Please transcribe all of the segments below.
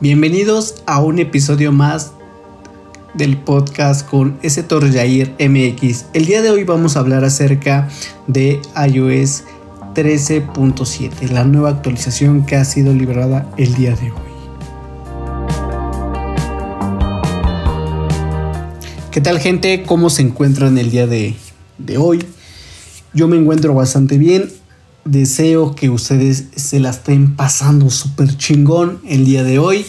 Bienvenidos a un episodio más del podcast con S. MX. El día de hoy vamos a hablar acerca de iOS 13.7, la nueva actualización que ha sido liberada el día de hoy. ¿Qué tal gente? ¿Cómo se encuentran el día de hoy? Yo me encuentro bastante bien deseo que ustedes se la estén pasando súper chingón el día de hoy.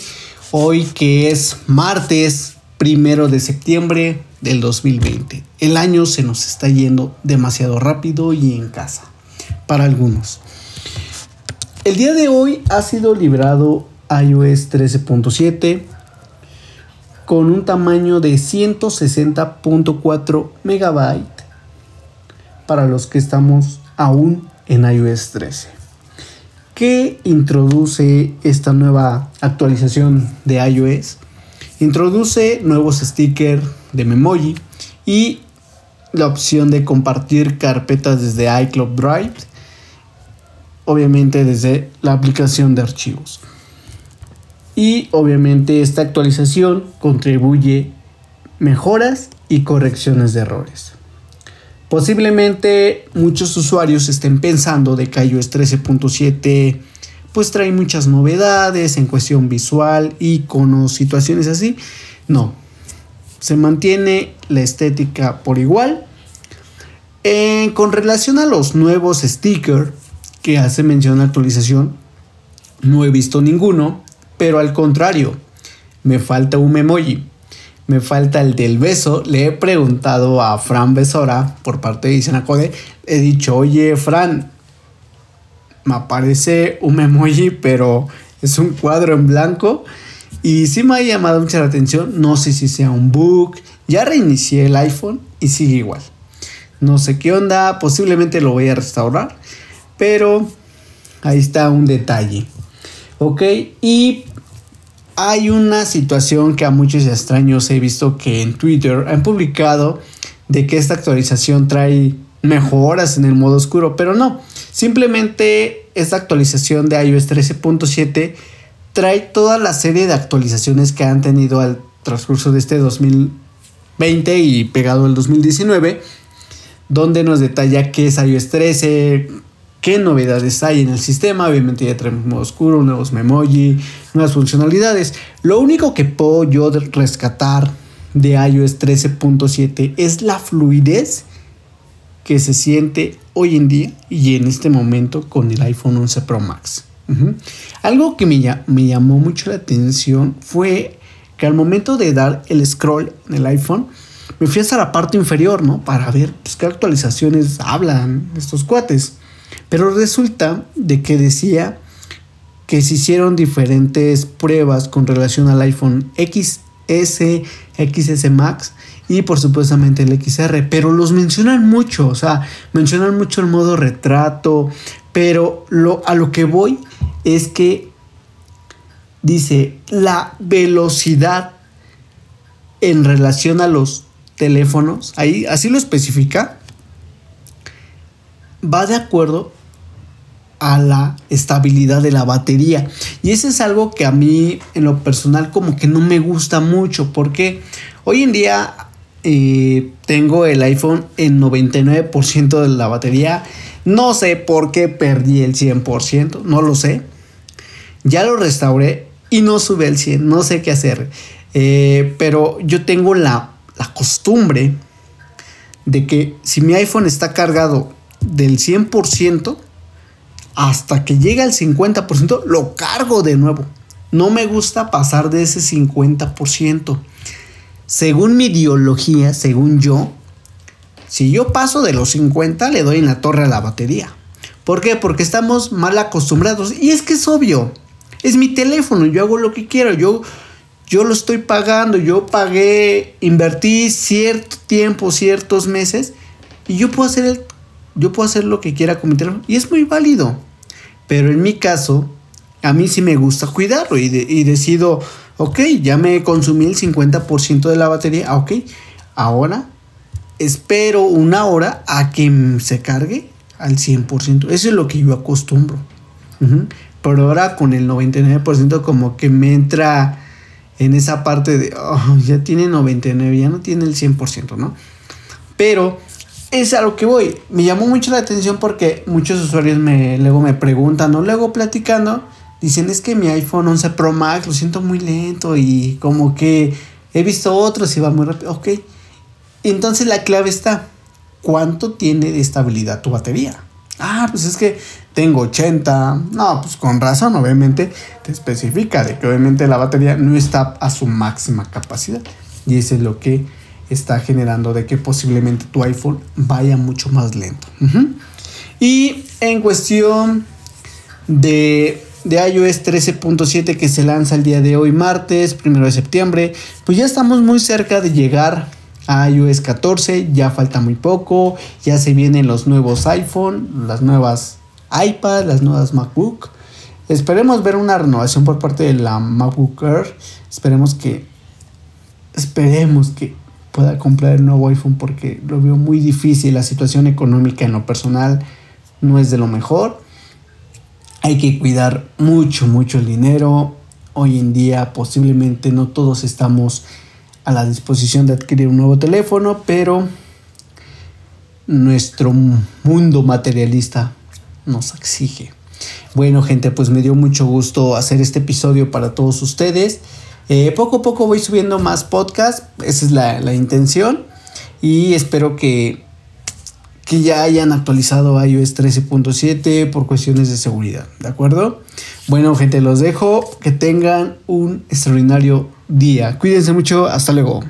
Hoy que es martes primero de septiembre del 2020. El año se nos está yendo demasiado rápido y en casa. Para algunos. El día de hoy ha sido librado iOS 13.7 con un tamaño de 160.4 megabytes para los que estamos aún en iOS 13. ¿Qué introduce esta nueva actualización de iOS? Introduce nuevos stickers de Memoji y la opción de compartir carpetas desde iCloud Drive, obviamente desde la aplicación de archivos. Y obviamente esta actualización contribuye mejoras y correcciones de errores. Posiblemente muchos usuarios estén pensando de que iOS 13.7 pues trae muchas novedades en cuestión visual, iconos, situaciones así. No, se mantiene la estética por igual. Eh, con relación a los nuevos stickers que hace mención la actualización, no he visto ninguno, pero al contrario, me falta un emoji me falta el del beso. Le he preguntado a Fran Besora por parte de Isenacode. He dicho, oye, Fran, me aparece un emoji, pero es un cuadro en blanco. Y sí me ha llamado mucha la atención. No sé si sea un bug. Ya reinicié el iPhone y sigue igual. No sé qué onda. Posiblemente lo voy a restaurar. Pero ahí está un detalle. Ok. Y hay una situación que a muchos extraños he visto que en Twitter han publicado de que esta actualización trae mejoras en el modo oscuro, pero no, simplemente esta actualización de iOS 13.7 trae toda la serie de actualizaciones que han tenido al transcurso de este 2020 y pegado al 2019, donde nos detalla qué es iOS 13, qué novedades hay en el sistema. Obviamente ya traemos modo oscuro, nuevos memoji, nuevas funcionalidades. Lo único que puedo yo rescatar de iOS 13.7 es la fluidez que se siente hoy en día y en este momento con el iPhone 11 Pro Max. Algo que me, llamó mucho la atención fue que al momento de dar el scroll en el iPhone, me fui hasta la parte inferior, ¿no? Para ver pues, qué actualizaciones hablan estos cuates. Pero resulta de que decía que se hicieron diferentes pruebas con relación al iPhone XS, XS Max y por supuestamente el XR, pero los mencionan mucho, o sea, mencionan mucho el modo retrato, pero lo, a lo que voy es que dice la velocidad en relación a los teléfonos, ahí así lo especifica, va de acuerdo a la estabilidad de la batería. Y eso es algo que a mí en lo personal como que no me gusta mucho porque hoy en día eh, tengo el iPhone en 99% de la batería. No sé por qué perdí el 100%, no lo sé. Ya lo restauré y no sube el 100, no sé qué hacer. Eh, pero yo tengo la, la costumbre de que si mi iPhone está cargado del 100%, hasta que llega al 50%, lo cargo de nuevo. No me gusta pasar de ese 50%. Según mi ideología, según yo, si yo paso de los 50, le doy en la torre a la batería. ¿Por qué? Porque estamos mal acostumbrados. Y es que es obvio. Es mi teléfono, yo hago lo que quiero. Yo, yo lo estoy pagando. Yo pagué, invertí cierto tiempo, ciertos meses. Y yo puedo hacer el yo puedo hacer lo que quiera con mi teléfono y es muy válido. Pero en mi caso, a mí sí me gusta cuidarlo y, decido, ok, ya me consumí el 50% de la batería, ah, ok, ahora espero una hora a que se cargue al 100%. Eso es lo que yo acostumbro. Pero ahora con el 99% como que me entra en esa parte de, oh, ya tiene 99, ya no tiene el 100%, ¿no? Pero es a lo que voy. Me llamó mucho la atención porque muchos usuarios me, luego me preguntan o luego platicando, dicen es que mi iPhone 11 Pro Max lo siento muy lento y como que he visto otros y va muy rápido. Ok. Entonces la clave está, ¿cuánto tiene de estabilidad tu batería? Ah, pues es que tengo 80. No, pues con razón, obviamente te especifica de que obviamente la batería no está a su máxima capacidad. Y eso es lo que está generando de que posiblemente tu iPhone vaya mucho más lento. Y en cuestión de, de iOS 13.7 que se lanza el día de hoy, martes, 1 de septiembre, pues ya estamos muy cerca de llegar a iOS 14, ya falta muy poco, ya se vienen los nuevos iPhone, las nuevas iPad, las nuevas MacBook. Esperemos ver una renovación por parte de la MacBook Air. Esperemos que esperemos que pueda comprar el nuevo iPhone porque lo veo muy difícil. La situación económica en lo personal no es de lo mejor. Hay que cuidar mucho, mucho el dinero. Hoy en día posiblemente no todos estamos a la disposición de adquirir un nuevo teléfono, pero nuestro mundo materialista nos exige. Bueno gente, pues me dio mucho gusto hacer este episodio para todos ustedes. Eh, poco a poco voy subiendo más podcasts, esa es la, intención. Y espero que, que ya hayan actualizado iOS 13.7 por cuestiones de seguridad, ¿de acuerdo? Bueno, gente, los dejo. Que tengan un extraordinario día. Cuídense mucho. Hasta luego.